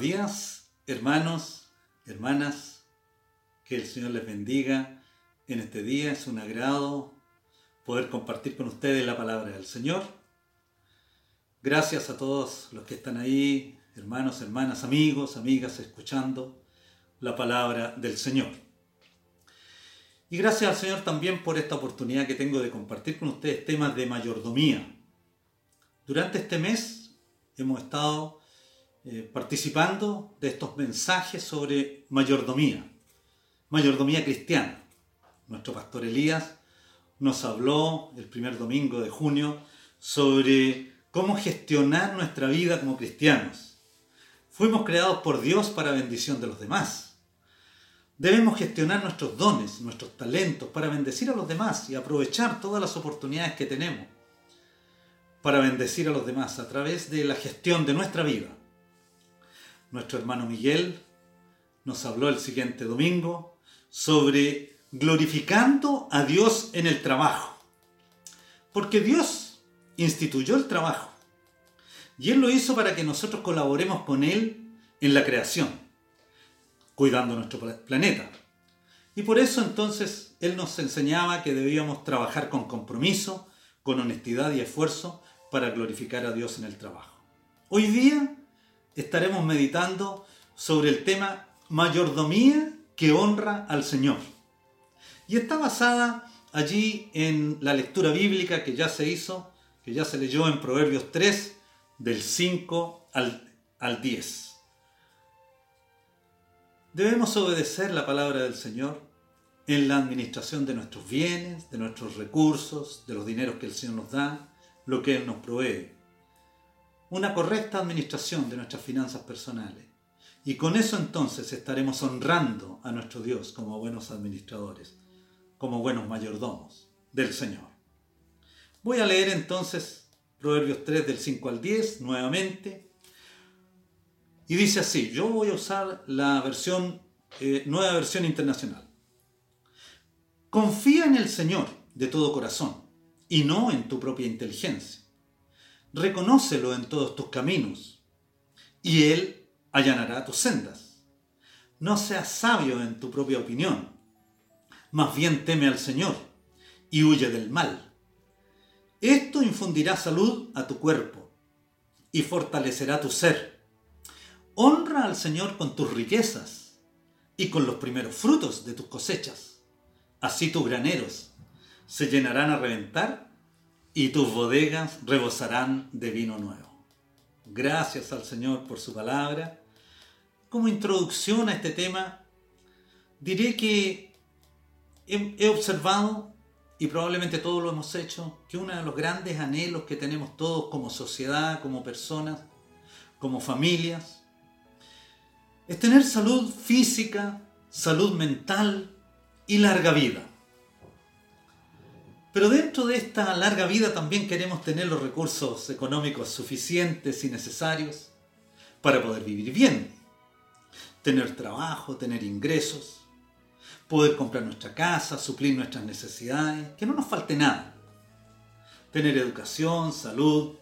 Días, hermanos, hermanas. Que el Señor les bendiga en este día. Es un agrado poder compartir con ustedes la palabra del Señor. Gracias a todos los que están ahí, hermanos, hermanas, amigos, amigas, escuchando la palabra del Señor. Y gracias al Señor también por esta oportunidad que tengo de compartir con ustedes temas de mayordomía. Durante este mes hemos estado eh, participando de estos mensajes sobre mayordomía, mayordomía cristiana. Nuestro pastor Elías nos habló el primer domingo de junio sobre cómo gestionar nuestra vida como cristianos. Fuimos creados por Dios para bendición de los demás. Debemos gestionar nuestros dones, nuestros talentos para bendecir a los demás y aprovechar todas las oportunidades que tenemos para bendecir a los demás a través de la gestión de nuestra vida nuestro hermano Miguel nos habló el siguiente domingo sobre glorificando a Dios en el trabajo. Porque Dios instituyó el trabajo. Y Él lo hizo para que nosotros colaboremos con Él en la creación, cuidando nuestro planeta. Y por eso entonces Él nos enseñaba que debíamos trabajar con compromiso, con honestidad y esfuerzo para glorificar a Dios en el trabajo. Hoy día estaremos meditando sobre el tema mayordomía que honra al Señor. Y está basada allí en la lectura bíblica que ya se hizo, que ya se leyó en Proverbios 3, del 5 al, al 10. Debemos obedecer la palabra del Señor en la administración de nuestros bienes, de nuestros recursos, de los dineros que el Señor nos da, lo que Él nos provee una correcta administración de nuestras finanzas personales. Y con eso entonces estaremos honrando a nuestro Dios como buenos administradores, como buenos mayordomos del Señor. Voy a leer entonces Proverbios 3 del 5 al 10 nuevamente. Y dice así, yo voy a usar la versión, eh, nueva versión internacional. Confía en el Señor de todo corazón y no en tu propia inteligencia reconócelo en todos tus caminos, y Él allanará tus sendas. No seas sabio en tu propia opinión, más bien teme al Señor y huye del mal. Esto infundirá salud a tu cuerpo y fortalecerá tu ser. Honra al Señor con tus riquezas y con los primeros frutos de tus cosechas. Así tus graneros se llenarán a reventar y tus bodegas rebosarán de vino nuevo. Gracias al Señor por su palabra. Como introducción a este tema, diré que he, observado, y probablemente todos lo hemos hecho, que uno de los grandes anhelos que tenemos todos como sociedad, como personas, como familias, es tener salud física, salud mental y larga vida. Pero dentro de esta larga vida también queremos tener los recursos económicos suficientes y necesarios para poder vivir bien. Tener trabajo, tener ingresos, poder comprar nuestra casa, suplir nuestras necesidades, que no nos falte nada. Tener educación, salud,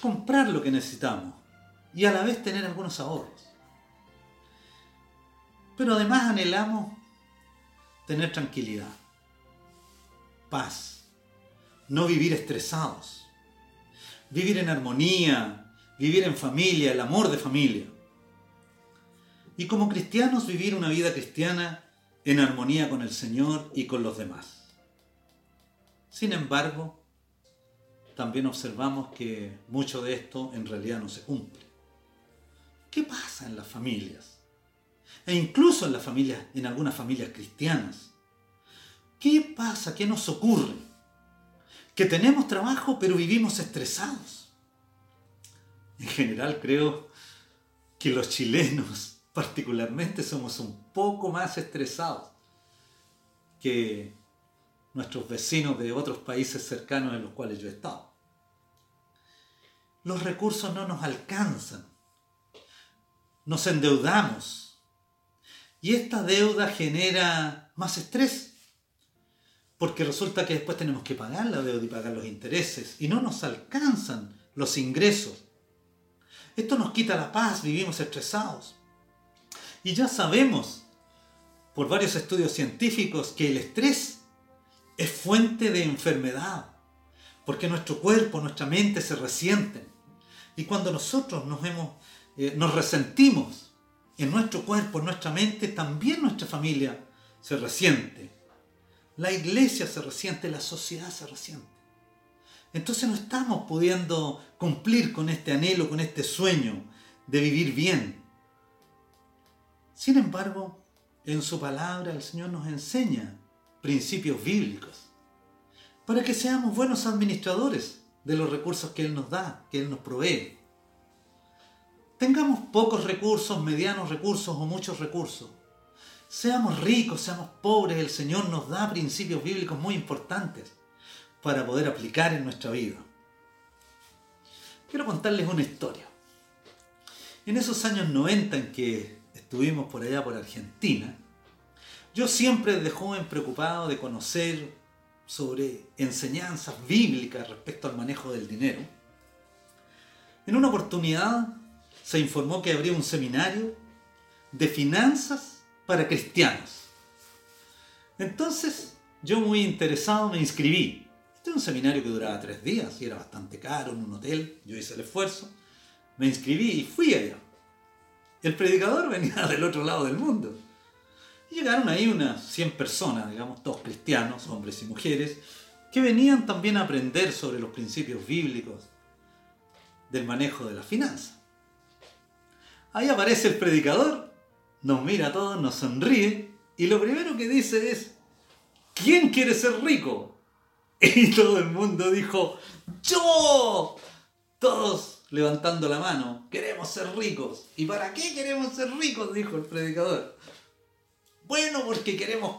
comprar lo que necesitamos y a la vez tener algunos ahorros. Pero además anhelamos tener tranquilidad paz, no vivir estresados, vivir en armonía, vivir en familia, el amor de familia. Y como cristianos vivir una vida cristiana en armonía con el Señor y con los demás. Sin embargo, también observamos que mucho de esto en realidad no se cumple. ¿Qué pasa en las familias? E incluso en las familias, en algunas familias cristianas ¿Qué pasa? ¿Qué nos ocurre? Que tenemos trabajo pero vivimos estresados. En general creo que los chilenos particularmente somos un poco más estresados que nuestros vecinos de otros países cercanos en los cuales yo he estado. Los recursos no nos alcanzan. Nos endeudamos. Y esta deuda genera más estrés porque resulta que después tenemos que pagar la deuda y pagar los intereses y no nos alcanzan los ingresos. Esto nos quita la paz, vivimos estresados. Y ya sabemos por varios estudios científicos que el estrés es fuente de enfermedad, porque nuestro cuerpo, nuestra mente se resienten. Y cuando nosotros nos, eh, nos resentimos en nuestro cuerpo, en nuestra mente, también nuestra familia se resiente. La iglesia se resiente, la sociedad se resiente. Entonces no estamos pudiendo cumplir con este anhelo, con este sueño de vivir bien. Sin embargo, en su palabra el Señor nos enseña principios bíblicos para que seamos buenos administradores de los recursos que Él nos da, que Él nos provee. Tengamos pocos recursos, medianos recursos o muchos recursos. Seamos ricos, seamos pobres, el Señor nos da principios bíblicos muy importantes para poder aplicar en nuestra vida. Quiero contarles una historia. En esos años 90 en que estuvimos por allá por Argentina, yo siempre desde joven preocupado de conocer sobre enseñanzas bíblicas respecto al manejo del dinero. En una oportunidad se informó que habría un seminario de finanzas para cristianos. Entonces yo muy interesado me inscribí. Este es un seminario que duraba tres días y era bastante caro en un hotel. Yo hice el esfuerzo, me inscribí y fui allá. El predicador venía del otro lado del mundo. Y llegaron ahí unas 100 personas, digamos, todos cristianos, hombres y mujeres, que venían también a aprender sobre los principios bíblicos del manejo de la finanza. Ahí aparece el predicador, nos mira a todos, nos sonríe y lo primero que dice es, ¿quién quiere ser rico? Y todo el mundo dijo, yo. Todos levantando la mano, queremos ser ricos. ¿Y para qué queremos ser ricos? dijo el predicador. Bueno, porque queremos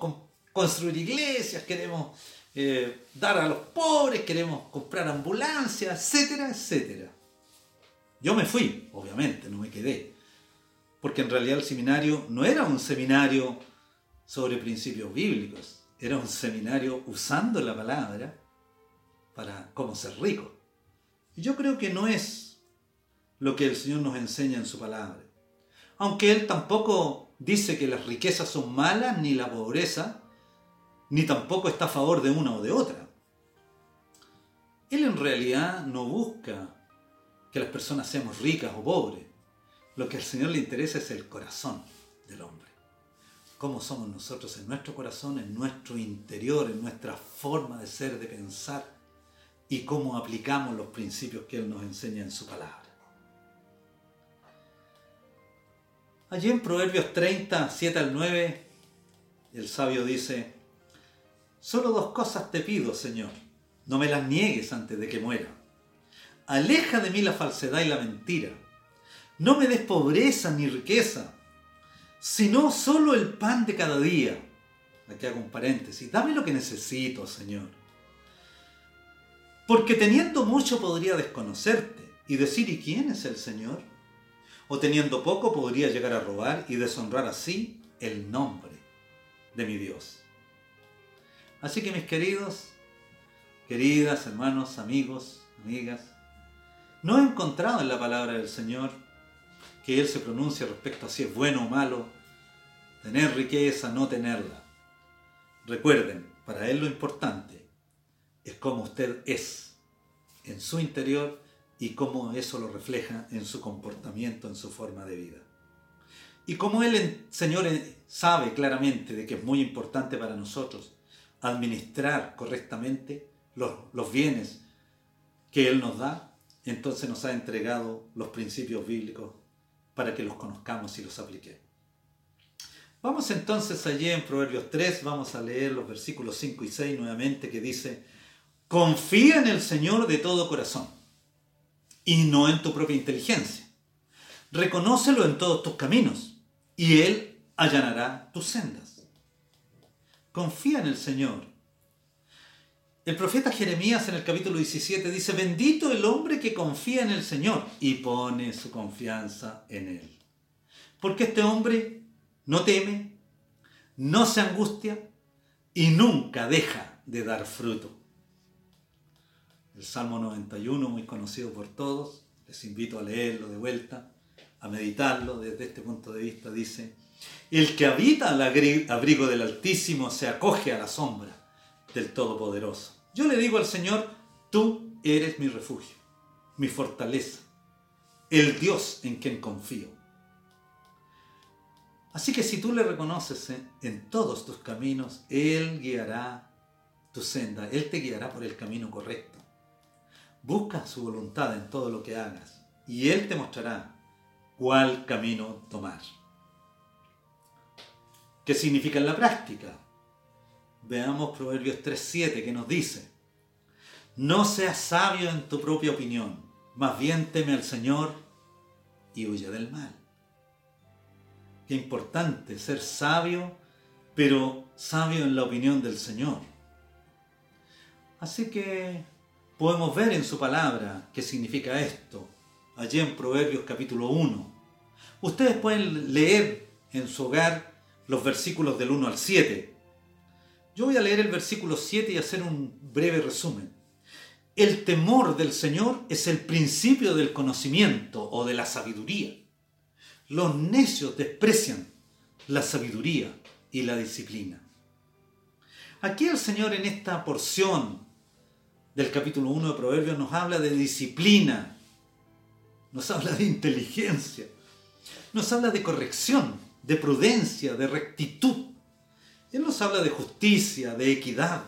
construir iglesias, queremos eh, dar a los pobres, queremos comprar ambulancias, etcétera, etcétera. Yo me fui, obviamente, no me quedé. Porque en realidad el seminario no era un seminario sobre principios bíblicos, era un seminario usando la palabra para cómo ser rico. Y yo creo que no es lo que el Señor nos enseña en su palabra. Aunque Él tampoco dice que las riquezas son malas, ni la pobreza, ni tampoco está a favor de una o de otra. Él en realidad no busca que las personas seamos ricas o pobres. Lo que al Señor le interesa es el corazón del hombre. Cómo somos nosotros en nuestro corazón, en nuestro interior, en nuestra forma de ser, de pensar y cómo aplicamos los principios que Él nos enseña en su palabra. Allí en Proverbios 30, 7 al 9, el sabio dice, solo dos cosas te pido, Señor, no me las niegues antes de que muera. Aleja de mí la falsedad y la mentira. No me des pobreza ni riqueza, sino solo el pan de cada día. Aquí hago un paréntesis. Dame lo que necesito, Señor. Porque teniendo mucho podría desconocerte y decir, ¿y quién es el Señor? o teniendo poco podría llegar a robar y deshonrar así el nombre de mi Dios. Así que mis queridos, queridas, hermanos, amigos, amigas, no he encontrado en la palabra del Señor que Él se pronuncie respecto a si es bueno o malo, tener riqueza, no tenerla. Recuerden, para Él lo importante es cómo usted es en su interior y cómo eso lo refleja en su comportamiento, en su forma de vida. Y como el Señor sabe claramente de que es muy importante para nosotros administrar correctamente los, los bienes que Él nos da, entonces nos ha entregado los principios bíblicos para que los conozcamos y los apliquemos. Vamos entonces allí en Proverbios 3, vamos a leer los versículos 5 y 6 nuevamente que dice, confía en el Señor de todo corazón y no en tu propia inteligencia. Reconócelo en todos tus caminos y Él allanará tus sendas. Confía en el Señor. El profeta Jeremías en el capítulo 17 dice, bendito el hombre que confía en el Señor y pone su confianza en Él. Porque este hombre no teme, no se angustia y nunca deja de dar fruto. El Salmo 91, muy conocido por todos, Les invito a leerlo de vuelta, a meditarlo desde este punto de vista. Dice, el que habita al abrigo del Altísimo se acoge a la sombra del Todopoderoso. Yo le digo al Señor, tú eres mi refugio, mi fortaleza, el Dios en quien confío. Así que si tú le reconoces en todos tus caminos, Él guiará tu senda, Él te guiará por el camino correcto. Busca su voluntad en todo lo que hagas y Él te mostrará cuál camino tomar. ¿Qué significa en la práctica? Veamos Proverbios 3.7 que nos dice, no seas sabio en tu propia opinión, más bien teme al Señor y huye del mal. Qué importante ser sabio, pero sabio en la opinión del Señor. Así que podemos ver en su palabra qué significa esto, allí en Proverbios capítulo 1. Ustedes pueden leer en su hogar los versículos del 1 al 7. Yo voy a leer el versículo 7 y hacer un breve resumen. El temor del Señor es el principio del conocimiento o de la sabiduría. Los necios desprecian la sabiduría y la disciplina. Aquí el Señor en esta porción del capítulo 1 de Proverbios nos habla de disciplina, nos habla de inteligencia, nos habla de corrección, de prudencia, de rectitud. Él nos habla de justicia, de equidad,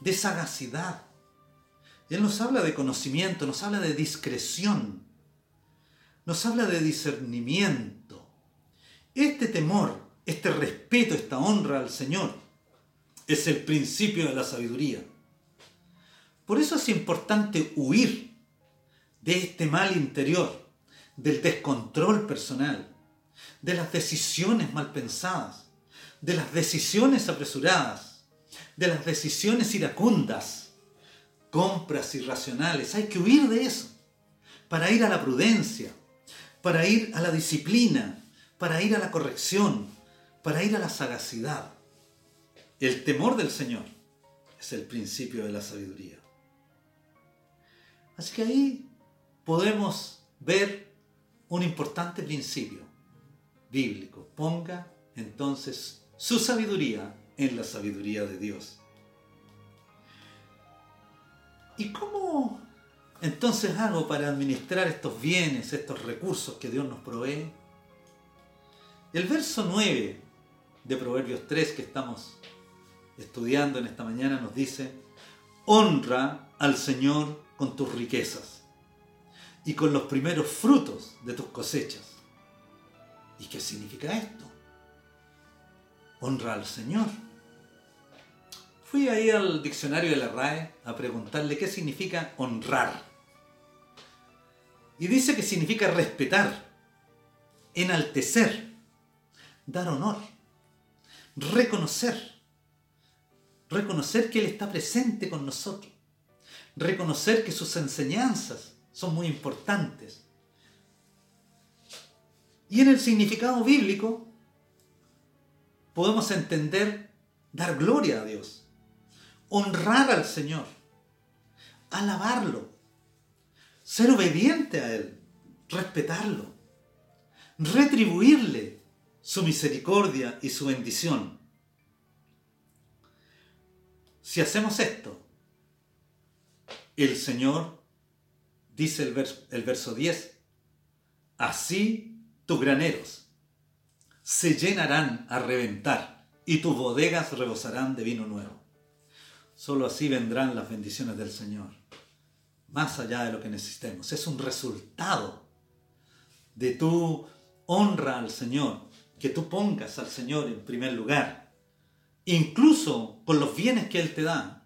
de sagacidad. Él nos habla de conocimiento, nos habla de discreción, nos habla de discernimiento. Este temor, este respeto, esta honra al Señor es el principio de la sabiduría. Por eso es importante huir de este mal interior, del descontrol personal, de las decisiones mal pensadas, de las decisiones apresuradas, de las decisiones iracundas, compras irracionales. Hay que huir de eso para ir a la prudencia, para ir a la disciplina, para ir a la corrección, para ir a la sagacidad. El temor del Señor es el principio de la sabiduría. Así que ahí podemos ver un importante principio bíblico. Ponga entonces su sabiduría en la sabiduría de Dios. ¿Y cómo entonces hago para administrar estos bienes, estos recursos que Dios nos provee? El verso 9 de Proverbios 3 que estamos estudiando en esta mañana nos dice, honra al Señor con tus riquezas y con los primeros frutos de tus cosechas ¿Y qué significa esto? Honra al Señor. Fui ahí al diccionario de la RAE a preguntarle qué significa honrar. Y dice que significa respetar, enaltecer, dar honor, reconocer. Reconocer que Él está presente con nosotros. Reconocer que sus enseñanzas son muy importantes y en el significado bíblico podemos entender dar gloria a Dios, honrar al Señor, alabarlo, ser obediente a Él, respetarlo, retribuirle su misericordia y su bendición. Si hacemos esto, el Señor, dice el verso, el verso 10, así tus graneros se llenarán a reventar y tus bodegas rebosarán de vino nuevo. Solo así vendrán las bendiciones del Señor, más allá de lo que necesitemos. Es un resultado de tu honra al Señor, que tú pongas al Señor en primer lugar, incluso con los bienes que Él te da.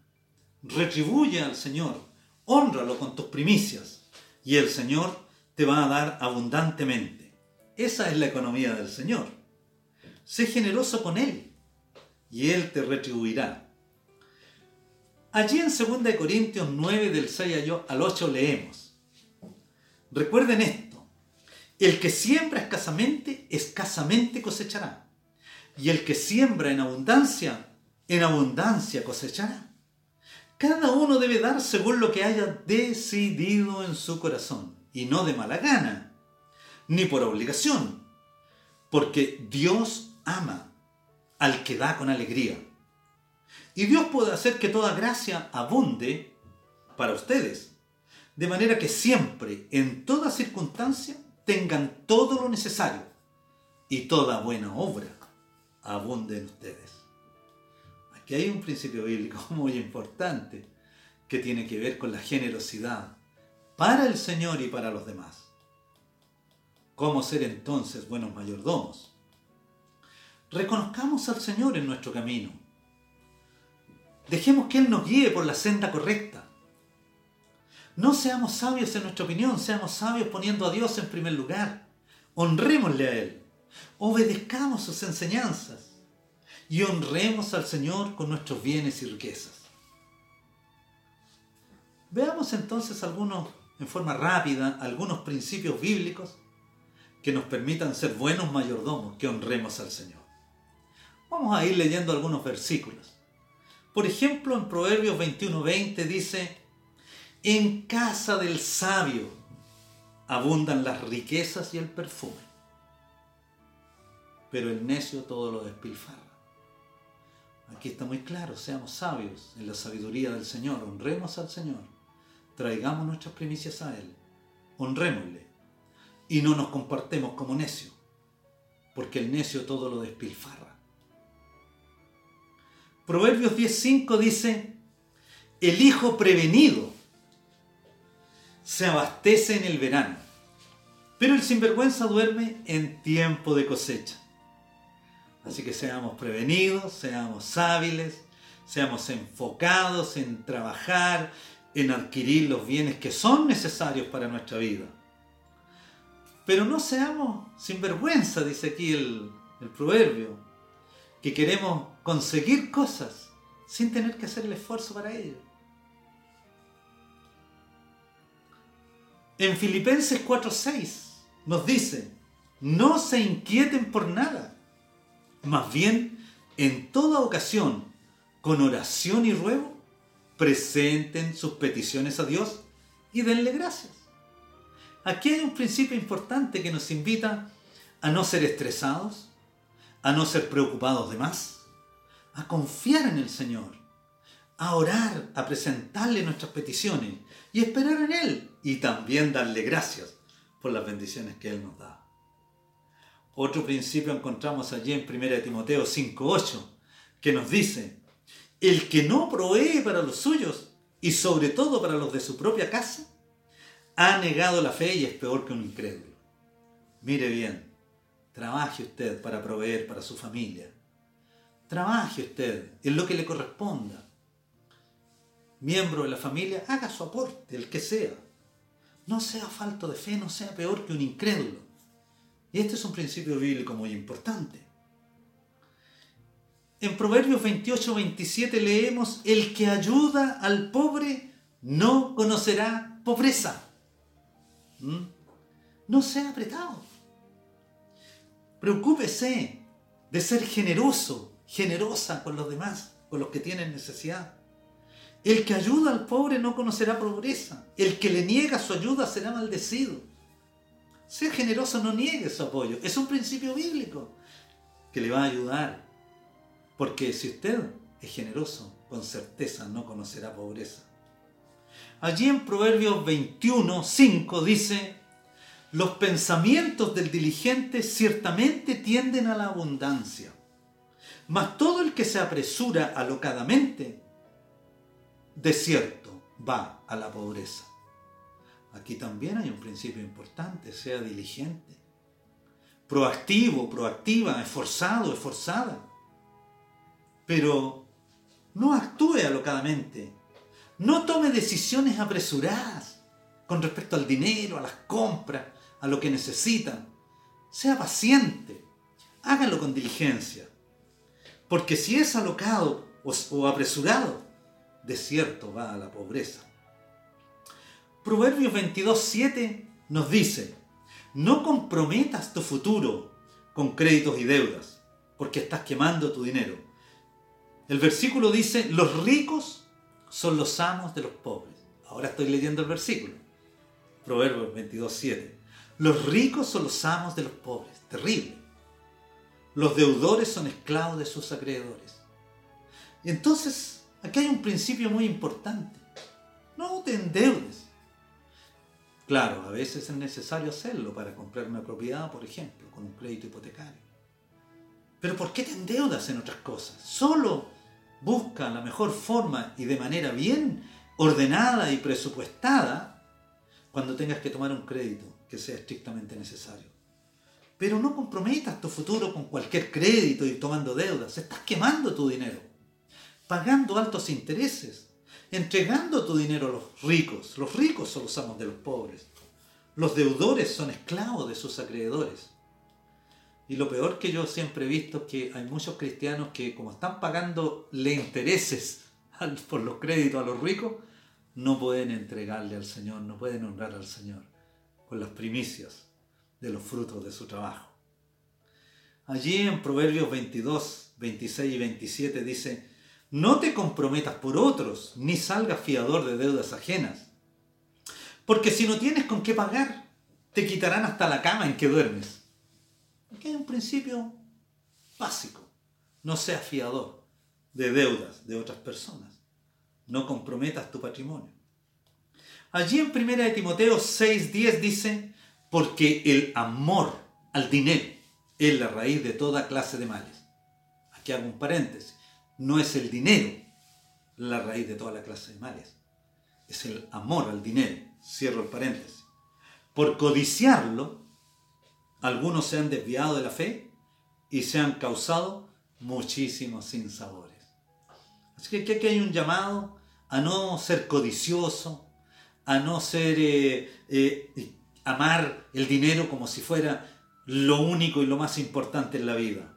Retribuye al Señor, honralo con tus primicias y el Señor te va a dar abundantemente. Esa es la economía del Señor. Sé generoso con Él y Él te retribuirá. Allí en 2 Corintios 9 del 6 al 8 leemos. Recuerden esto. El que siembra escasamente, escasamente cosechará. Y el que siembra en abundancia, en abundancia cosechará. Cada uno debe dar según lo que haya decidido en su corazón. y no de mala gana, ni por obligación, porque Dios ama al que da con alegría. Y Dios puede hacer que toda gracia abunde para ustedes, de manera que siempre, en toda circunstancia, tengan todo lo necesario y toda buena obra abunde en ustedes. Aquí hay un principio bíblico muy importante que tiene que ver con la generosidad para el Señor y para los demás. ¿Cómo ser entonces buenos mayordomos? Reconozcamos al Señor en nuestro camino. Dejemos que Él nos guíe por la senda correcta. No seamos sabios en nuestra opinión, seamos sabios poniendo a Dios en primer lugar. Honrémosle a Él. Obedezcamos sus enseñanzas. Y honremos al Señor con nuestros bienes y riquezas. Veamos entonces algunos, en forma rápida, algunos principios bíblicos que nos permitan ser buenos mayordomos, que honremos al Señor. Vamos a ir leyendo algunos versículos. Por ejemplo, en Proverbios 21:20 dice, en casa del sabio abundan las riquezas y el perfume, pero el necio todo lo despilfarra. Aquí está muy claro, seamos sabios en la sabiduría del Señor, honremos al Señor, traigamos nuestras primicias a Él, honrémosle y no nos comportemos como necios, porque el necio todo lo despilfarra. Proverbios 10.5 dice, el hijo prevenido se abastece en el verano, pero el sinvergüenza duerme en tiempo de cosecha. Así que seamos prevenidos, seamos hábiles, seamos enfocados en trabajar, en adquirir los bienes que son necesarios para nuestra vida. Pero no seamos sinvergüenza, dice aquí el, el proverbio, que queremos conseguir cosas sin tener que hacer el esfuerzo para ello. En Filipenses 4:6 nos dice, no se inquieten por nada, más bien en toda ocasión, con oración y ruego, presenten sus peticiones a Dios y denle gracias. Aquí hay un principio importante que nos invita a no ser estresados, a no ser preocupados de más, a confiar en el Señor, a orar, a presentarle nuestras peticiones y esperar en Él y también darle gracias por las bendiciones que Él nos da. Otro principio encontramos allí en 1 Timoteo 5.8 que nos dice, el que no provee para los suyos y sobre todo para los de su propia casa, ha negado la fe y es peor que un incrédulo. Mire bien, trabaje usted para proveer para su familia. Trabaje usted en lo que le corresponda. Miembro de la familia, haga su aporte, el que sea. No sea falto de fe, no sea peor que un incrédulo. Y este es un principio bíblico muy importante. En Proverbios 28, 27 leemos, el que ayuda al pobre no conocerá pobreza. ¿Mm? No sea apretado. Preocúpese de ser generoso, generosa con los demás, con los que tienen necesidad. El que ayuda al pobre no conocerá pobreza. El que le niega su ayuda será maldecido. Sea generoso, no niegue su apoyo. Es un principio bíblico que le va a ayudar. Porque si usted es generoso, con certeza no conocerá pobreza. Allí en Proverbios 21, 5 dice, los pensamientos del diligente ciertamente tienden a la abundancia, mas todo el que se apresura alocadamente, de cierto, va a la pobreza. Aquí también hay un principio importante, sea diligente, proactivo, proactiva, esforzado, esforzada, pero no actúe alocadamente, no tome decisiones apresuradas con respecto al dinero, a las compras, a lo que necesita. Sea paciente, hágalo con diligencia. Porque si es alocado o, apresurado, de cierto va a la pobreza. Proverbios 22.7 nos dice, no comprometas tu futuro con créditos y deudas, porque estás quemando tu dinero. El versículo dice, los ricos son los amos de los pobres. Ahora estoy leyendo el versículo. Proverbios 22.7. Los ricos son los amos de los pobres. Terrible. Los deudores son esclavos de sus acreedores. Entonces, aquí hay un principio muy importante. No te endeudes. Claro, a veces es necesario hacerlo para comprar una propiedad, por ejemplo, con un crédito hipotecario. Pero ¿por qué te endeudas en otras cosas? Solo busca la mejor forma y de manera bien ordenada y presupuestada cuando tengas que tomar un crédito sea estrictamente necesario. Pero no comprometas tu futuro con cualquier crédito y tomando deudas. Estás quemando tu dinero, pagando altos intereses, entregando tu dinero a los ricos. Los ricos son los amos de los pobres. Los deudores son esclavos de sus acreedores. Y lo peor que yo siempre he visto es que hay muchos cristianos que como están pagando le intereses por los créditos a los ricos, no pueden entregarle al Señor, no pueden honrar al Señor con las primicias de los frutos de su trabajo. Allí en Proverbios 22, 26 y 27 dice, no te comprometas por otros, ni salgas fiador de deudas ajenas, porque si no tienes con qué pagar, te quitarán hasta la cama en que duermes. Aquí hay un principio básico, no seas fiador de deudas de otras personas, no comprometas tu patrimonio. Allí en 1 de Timoteo 6:10 dice, porque el amor al dinero es la raíz de toda clase de males. Aquí hago un paréntesis. No es el dinero la raíz de toda la clase de males. Es el amor al dinero. Cierro el paréntesis. Por codiciarlo, algunos se han desviado de la fe y se han causado muchísimos sinsabores. Así que aquí hay un llamado a no ser codicioso, a no ser eh, eh, amar el dinero como si fuera lo único y lo más importante en la vida.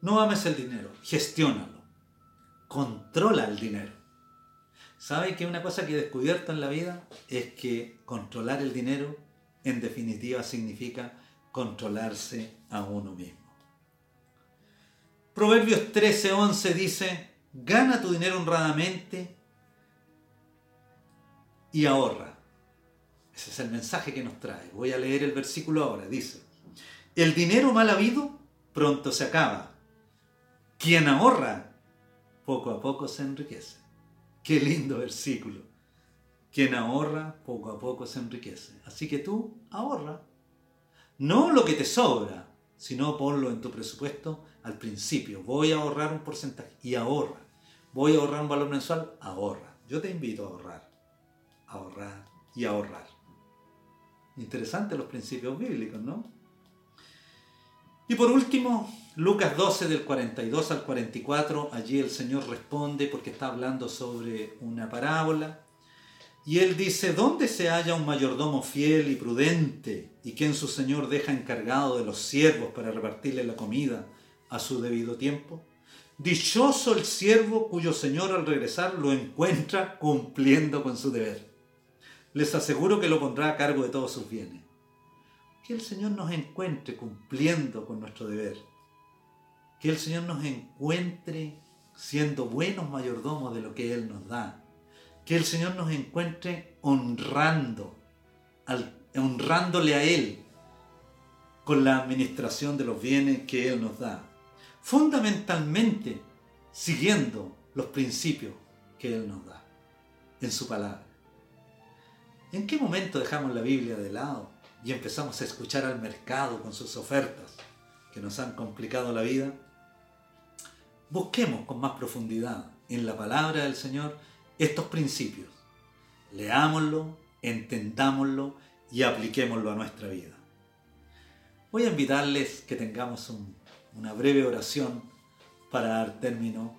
No ames el dinero, gestiónalo, controla el dinero. ¿Sabe que una cosa que he descubierto en la vida es que controlar el dinero en definitiva significa controlarse a uno mismo? Proverbios 13:11 dice, gana tu dinero honradamente y ahorra ese es el mensaje que nos trae. Voy a leer el versículo ahora. Dice, el dinero mal habido pronto se acaba. Quien ahorra, poco a poco se enriquece. Qué lindo versículo. Quien ahorra, poco a poco se enriquece. Así que tú ahorra. No lo que te sobra, sino ponlo en tu presupuesto al principio. Voy a ahorrar un porcentaje y ahorra. Voy a ahorrar un valor mensual, ahorra. Yo te invito a ahorrar. Y ahorrar. Interesante los principios bíblicos, ¿no? Y por último, Lucas 12 del 42 al 44, allí el Señor responde porque está hablando sobre una parábola. Y él dice, ¿dónde se halla un mayordomo fiel y prudente y quien su Señor deja encargado de los siervos para repartirle la comida a su debido tiempo? Dichoso el siervo cuyo Señor al regresar lo encuentra cumpliendo con su deber les aseguro que lo pondrá a cargo de todos sus bienes. Que el Señor nos encuentre cumpliendo con nuestro deber. Que el Señor nos encuentre siendo buenos mayordomos de lo que Él nos da. Que el Señor nos encuentre honrando, honrándole a Él con la administración de los bienes que Él nos da. Fundamentalmente siguiendo los principios que Él nos da en su palabra. ¿En qué momento dejamos la Biblia de lado y empezamos a escuchar al mercado con sus ofertas que nos han complicado la vida? Busquemos con más profundidad en la palabra del Señor estos principios. Leámoslo, entendámoslo y apliquémoslo a nuestra vida. Voy a invitarles que tengamos una breve oración para dar término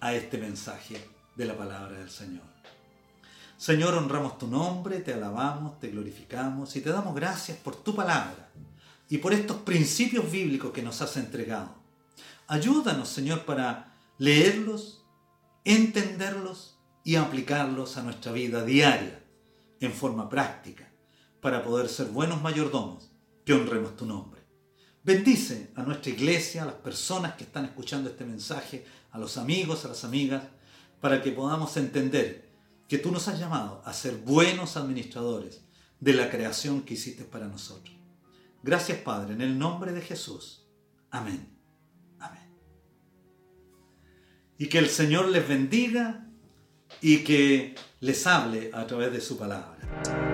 a este mensaje de la palabra del Señor. Señor, honramos tu nombre, te alabamos, te glorificamos y te damos gracias por tu palabra y por estos principios bíblicos que nos has entregado. Ayúdanos, Señor, para leerlos, entenderlos y aplicarlos a nuestra vida diaria en forma práctica para poder ser buenos mayordomos que honremos tu nombre. Bendice a nuestra iglesia, a las personas que están escuchando este mensaje, a los amigos, a las amigas, para que podamos entender que tú nos has llamado a ser buenos administradores de la creación que hiciste para nosotros. Gracias Padre, en el nombre de Jesús. Amén. Amén. Y que el Señor les bendiga y que les hable a través de su palabra.